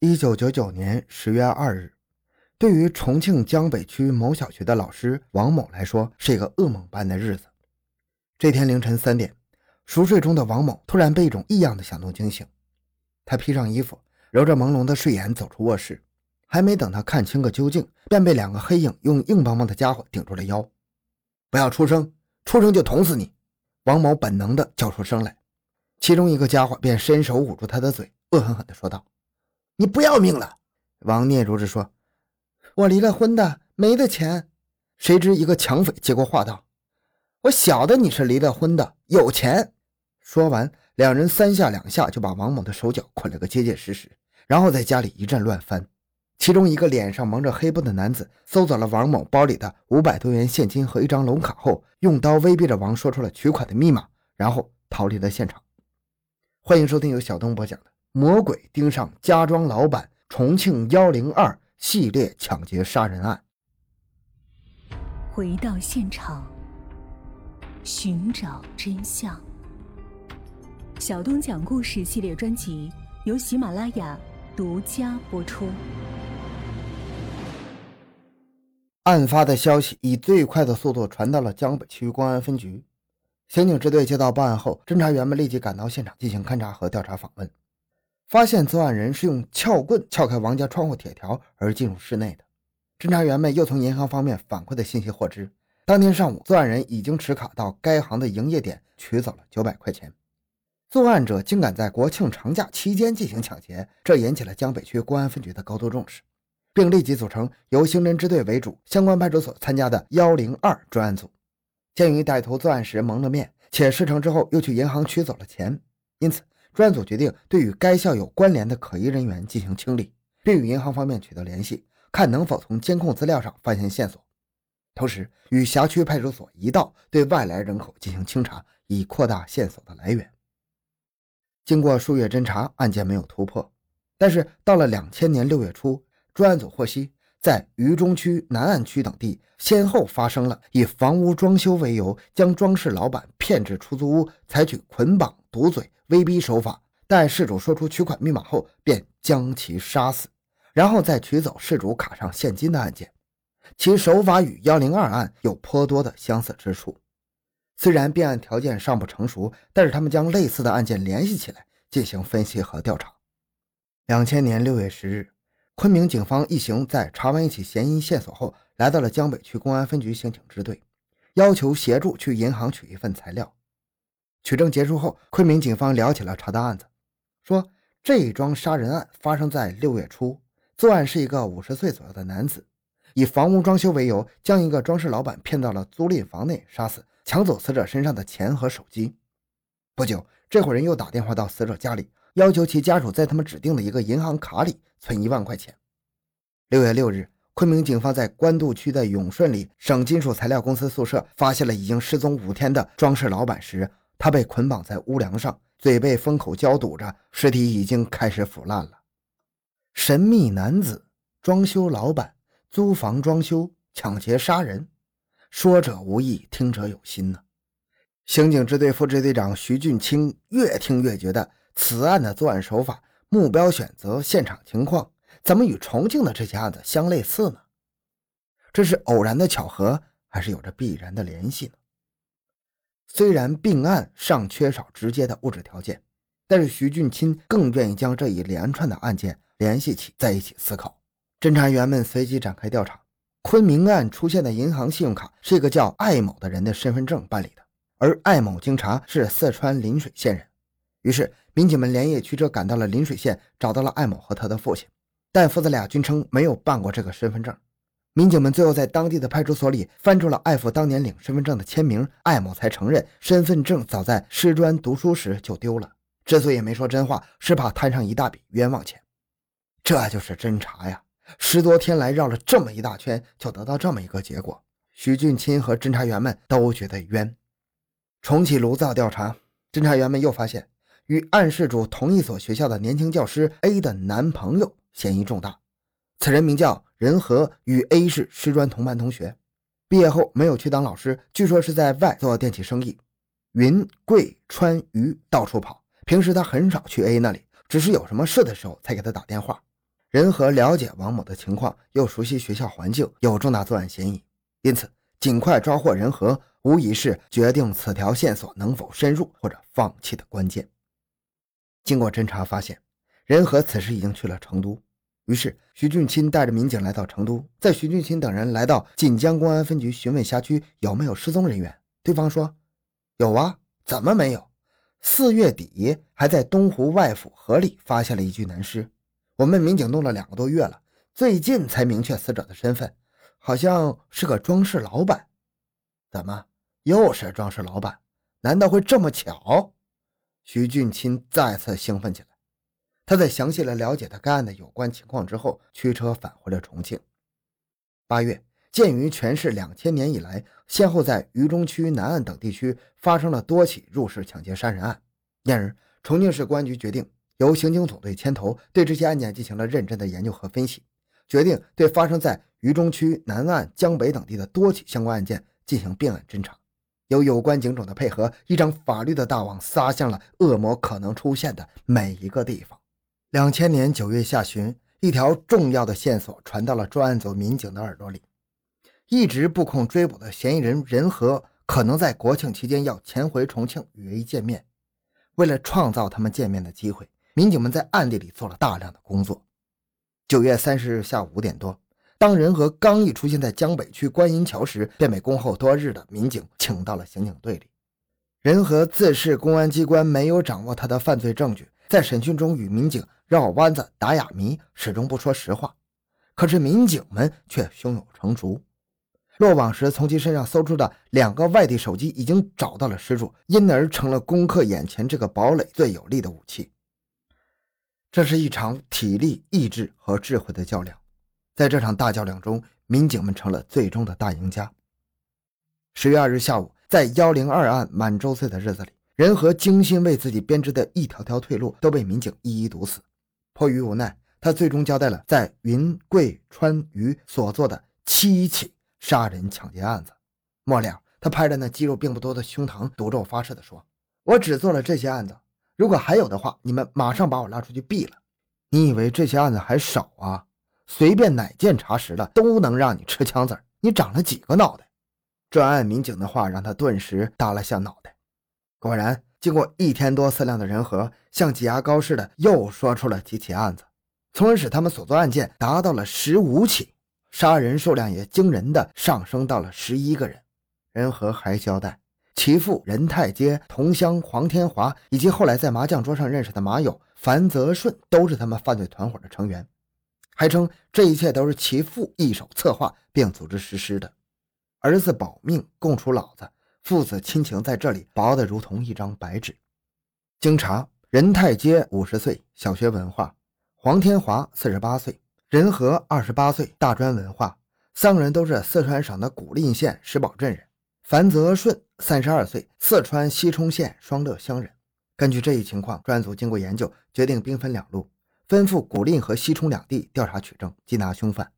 一九九九年十月二日，对于重庆江北区某小学的老师王某来说，是一个噩梦般的日子。这天凌晨三点，熟睡中的王某突然被一种异样的响动惊醒。他披上衣服，揉着朦胧的睡眼走出卧室，还没等他看清个究竟，便被两个黑影用硬邦邦的家伙顶住了腰。“不要出声，出声就捅死你！”王某本能地叫出声来，其中一个家伙便伸手捂住他的嘴，恶狠狠地说道。你不要命了！王念如着说：“我离了婚的，没的钱。”谁知一个抢匪接过话道：“我晓得你是离了婚的，有钱。”说完，两人三下两下就把王某的手脚捆了个结结实实，然后在家里一阵乱翻。其中一个脸上蒙着黑布的男子搜走了王某包里的五百多元现金和一张龙卡后，用刀威逼着王说出了取款的密码，然后逃离了现场。欢迎收听由小东播讲的。魔鬼盯上家装老板，重庆幺零二系列抢劫杀人案。回到现场，寻找真相。小东讲故事系列专辑由喜马拉雅独家播出。案发的消息以最快的速度传到了江北区公安分局，刑警支队接到报案后，侦查员们立即赶到现场进行勘查和调查访问。发现作案人是用撬棍撬开王家窗户铁条而进入室内的。侦查员们又从银行方面反馈的信息获知，当天上午作案人已经持卡到该行的营业点取走了九百块钱。作案者竟敢在国庆长假期间进行抢劫，这引起了江北区公安分局的高度重视，并立即组成由刑侦支队为主、相关派出所参加的幺零二专案组。鉴于歹徒作案时蒙了面，且事成之后又去银行取走了钱，因此。专案组决定对与该校有关联的可疑人员进行清理，并与银行方面取得联系，看能否从监控资料上发现线索。同时，与辖区派出所一道对外来人口进行清查，以扩大线索的来源。经过数月侦查，案件没有突破。但是到了两千年六月初，专案组获悉，在渝中区、南岸区等地先后发生了以房屋装修为由，将装饰老板骗至出租屋，采取捆绑、堵嘴。威逼手法，待事主说出取款密码后，便将其杀死，然后再取走事主卡上现金的案件，其手法与幺零二案有颇多的相似之处。虽然变案条件尚不成熟，但是他们将类似的案件联系起来进行分析和调查。两千年六月十日，昆明警方一行在查完一起嫌疑线索后，来到了江北区公安分局刑警支队，要求协助去银行取一份材料。取证结束后，昆明警方聊起了查的案子，说这一桩杀人案发生在六月初，作案是一个五十岁左右的男子，以房屋装修为由，将一个装饰老板骗到了租赁房内杀死，抢走死者身上的钱和手机。不久，这伙人又打电话到死者家里，要求其家属在他们指定的一个银行卡里存一万块钱。六月六日，昆明警方在官渡区的永顺里省金属材料公司宿舍发现了已经失踪五天的装饰老板时。他被捆绑在屋梁上，嘴被封口胶堵着，尸体已经开始腐烂了。神秘男子、装修老板、租房装修、抢劫杀人，说者无意，听者有心呢。刑警支队副支队长徐俊清越听越觉得此案的作案手法、目标选择、现场情况，怎么与重庆的这起案子相类似呢？这是偶然的巧合，还是有着必然的联系呢？虽然并案尚缺少直接的物质条件，但是徐俊钦更愿意将这一连串的案件联系起在一起思考。侦查员们随即展开调查。昆明案出现的银行信用卡是一个叫艾某的人的身份证办理的，而艾某经查是四川邻水县人。于是，民警们连夜驱车赶到了临水县，找到了艾某和他的父亲，但父子俩均称没有办过这个身份证。民警们最后在当地的派出所里翻出了艾父当年领身份证的签名，艾某才承认身份证早在师专读书时就丢了。之所以没说真话，是怕摊上一大笔冤枉钱。这就是侦查呀！十多天来绕了这么一大圈，就得到这么一个结果。徐俊钦和侦查员们都觉得冤。重启炉灶调查，侦查员们又发现与案事主同一所学校的年轻教师 A 的男朋友嫌疑重大。此人名叫。仁和与 A 是师专同班同学，毕业后没有去当老师，据说是在外做电器生意，云贵川渝到处跑。平时他很少去 A 那里，只是有什么事的时候才给他打电话。仁和了解王某的情况，又熟悉学校环境，有重大作案嫌疑，因此尽快抓获仁和，无疑是决定此条线索能否深入或者放弃的关键。经过侦查发现，仁和此时已经去了成都。于是，徐俊钦带着民警来到成都。在徐俊钦等人来到锦江公安分局询问辖区有没有失踪人员，对方说：“有啊，怎么没有？四月底还在东湖外府河里发现了一具男尸。我们民警弄了两个多月了，最近才明确死者的身份，好像是个装饰老板。怎么又是装饰老板？难道会这么巧？”徐俊钦再次兴奋起来。他在详细的了解了该案的有关情况之后，驱车返回了重庆。八月，鉴于全市两千年以来先后在渝中区、南岸等地区发生了多起入室抢劫杀人案，因而重庆市公安局决定由刑警总队牵头，对这些案件进行了认真的研究和分析，决定对发生在渝中区、南岸、江北等地的多起相关案件进行并案侦查。有有关警种的配合，一张法律的大网撒向了恶魔可能出现的每一个地方。两千年九月下旬，一条重要的线索传到了专案组民警的耳朵里。一直布控追捕的嫌疑人任和，可能在国庆期间要潜回重庆与 A 见面。为了创造他们见面的机会，民警们在暗地里做了大量的工作。九月三十日下午五点多。当仁和刚一出现在江北区观音桥时，便被恭候多日的民警请到了刑警队里。仁和自恃公安机关没有掌握他的犯罪证据，在审讯中与民警绕弯子、打哑谜，始终不说实话。可是民警们却胸有成竹。落网时从其身上搜出的两个外地手机已经找到了失主，因而成了攻克眼前这个堡垒最有力的武器。这是一场体力、意志和智慧的较量。在这场大较量中，民警们成了最终的大赢家。十月二日下午，在幺零二案满周岁的日子里，仁和精心为自己编织的一条条退路都被民警一一堵死。迫于无奈，他最终交代了在云贵川渝所做的七起杀人抢劫案子。末了，他拍着那肌肉并不多的胸膛，赌咒发誓地说：“我只做了这些案子，如果还有的话，你们马上把我拉出去毙了。你以为这些案子还少啊？”随便哪件查实了，都能让你吃枪子儿你长了几个脑袋？专案民警的话让他顿时耷拉下脑袋。果然，经过一天多思量的人和，像挤牙膏似的又说出了几起案子，从而使他们所做案件达到了十五起，杀人数量也惊人的上升到了十一个人。仁和还交代，其父任太街同乡黄天华以及后来在麻将桌上认识的马友樊泽顺都是他们犯罪团伙的成员。还称这一切都是其父一手策划并组织实施的，儿子保命供出老子，父子亲情在这里薄得如同一张白纸。经查，任太街五十岁，小学文化；黄天华四十八岁，仁和二十八岁，大专文化。三个人都是四川省的古蔺县石宝镇人。樊泽顺三十二岁，四川西充县双乐乡人。根据这一情况，专案组经过研究，决定兵分两路。吩咐古蔺和西充两地调查取证，缉拿凶犯。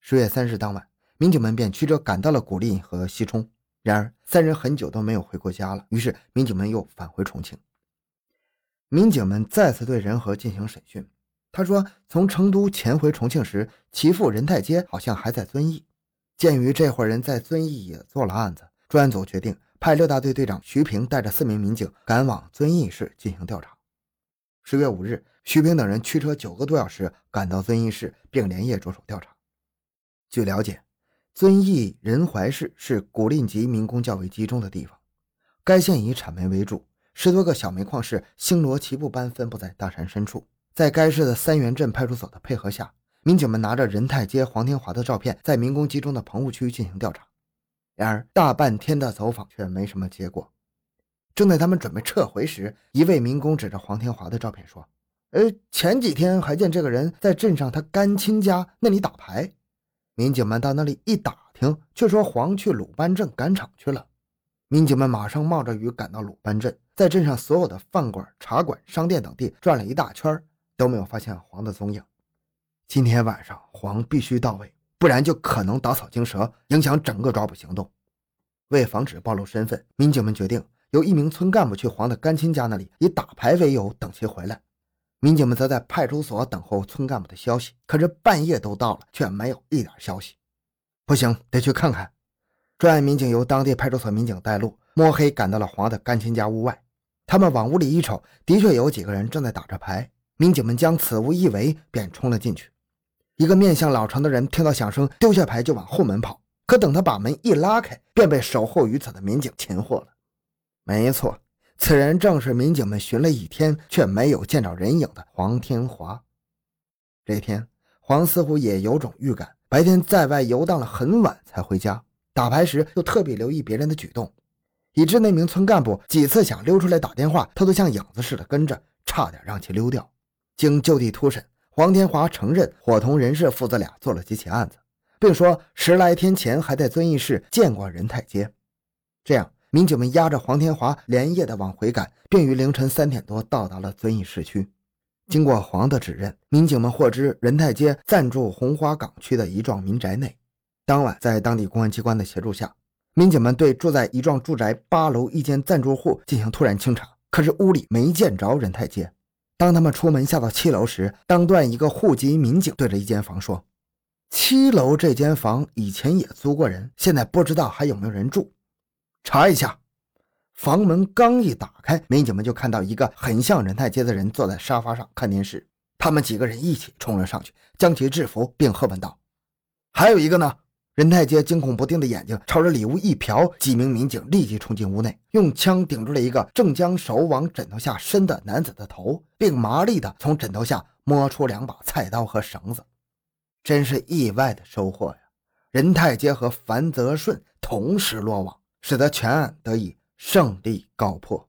十月三日当晚，民警们便驱车赶到了古蔺和西充。然而，三人很久都没有回过家了。于是，民警们又返回重庆。民警们再次对仁和进行审讯。他说，从成都潜回重庆时，其父任太街好像还在遵义。鉴于这伙人在遵义也做了案子，专案组决定派六大队队长徐平带着四名民警赶往遵义市进行调查。十月五日。徐平等人驱车九个多小时赶到遵义市，并连夜着手调查。据了解，遵义仁怀市是古蔺籍民工较为集中的地方。该县以产煤为主，十多个小煤矿是星罗棋布般分布在大山深处。在该市的三元镇派出所的配合下，民警们拿着任太街、黄天华的照片，在民工集中的棚户区进行调查。然而，大半天的走访却没什么结果。正在他们准备撤回时，一位民工指着黄天华的照片说。呃，前几天还见这个人在镇上他干亲家那里打牌，民警们到那里一打听，却说黄去鲁班镇赶场去了。民警们马上冒着雨赶到鲁班镇，在镇上所有的饭馆、茶馆、商店等地转了一大圈，都没有发现黄的踪影。今天晚上黄必须到位，不然就可能打草惊蛇，影响整个抓捕行动。为防止暴露身份，民警们决定由一名村干部去黄的干亲家那里，以打牌为由等其回来。民警们则在派出所等候村干部的消息。可是半夜都到了，却没有一点消息。不行，得去看看。专案民警由当地派出所民警带路，摸黑赶到了黄的干亲家屋外。他们往屋里一瞅，的确有几个人正在打着牌。民警们将此屋一围，便冲了进去。一个面相老成的人听到响声，丢下牌就往后门跑。可等他把门一拉开，便被守候于此的民警擒获了。没错，此人正是民警们寻了一天却没有见着人影的黄天华。这天，黄似乎也有种预感，白天在外游荡了很晚才回家。打牌时又特别留意别人的举动，以致那名村干部几次想溜出来打电话，他都像影子似的跟着，差点让其溜掉。经就地突审，黄天华承认伙同人士父子俩做了几起案子，并说十来天前还在遵义市见过任太街。这样，民警们押着黄天华连夜的往回赶，并于凌晨三点多到达了遵义市区。经过黄的指认，民警们获知仁泰街暂住红花岗区的一幢民宅内。当晚，在当地公安机关的协助下，民警们对住在一幢住宅八楼一间暂住户进行突然清查。可是屋里没见着仁泰街。当他们出门下到七楼时，当段一个户籍民警对着一间房说：“七楼这间房以前也租过人，现在不知道还有没有人住，查一下。”房门刚一打开，民警们就看到一个很像任太街的人坐在沙发上看电视。他们几个人一起冲了上去，将其制服，并喝问道：“还有一个呢？”任太街惊恐不定的眼睛朝着里屋一瞟，几名民警立即冲进屋内，用枪顶住了一个正将手往枕头下伸的男子的头，并麻利地从枕头下摸出两把菜刀和绳子。真是意外的收获呀！任太街和樊泽顺同时落网，使得全案得以胜利告破。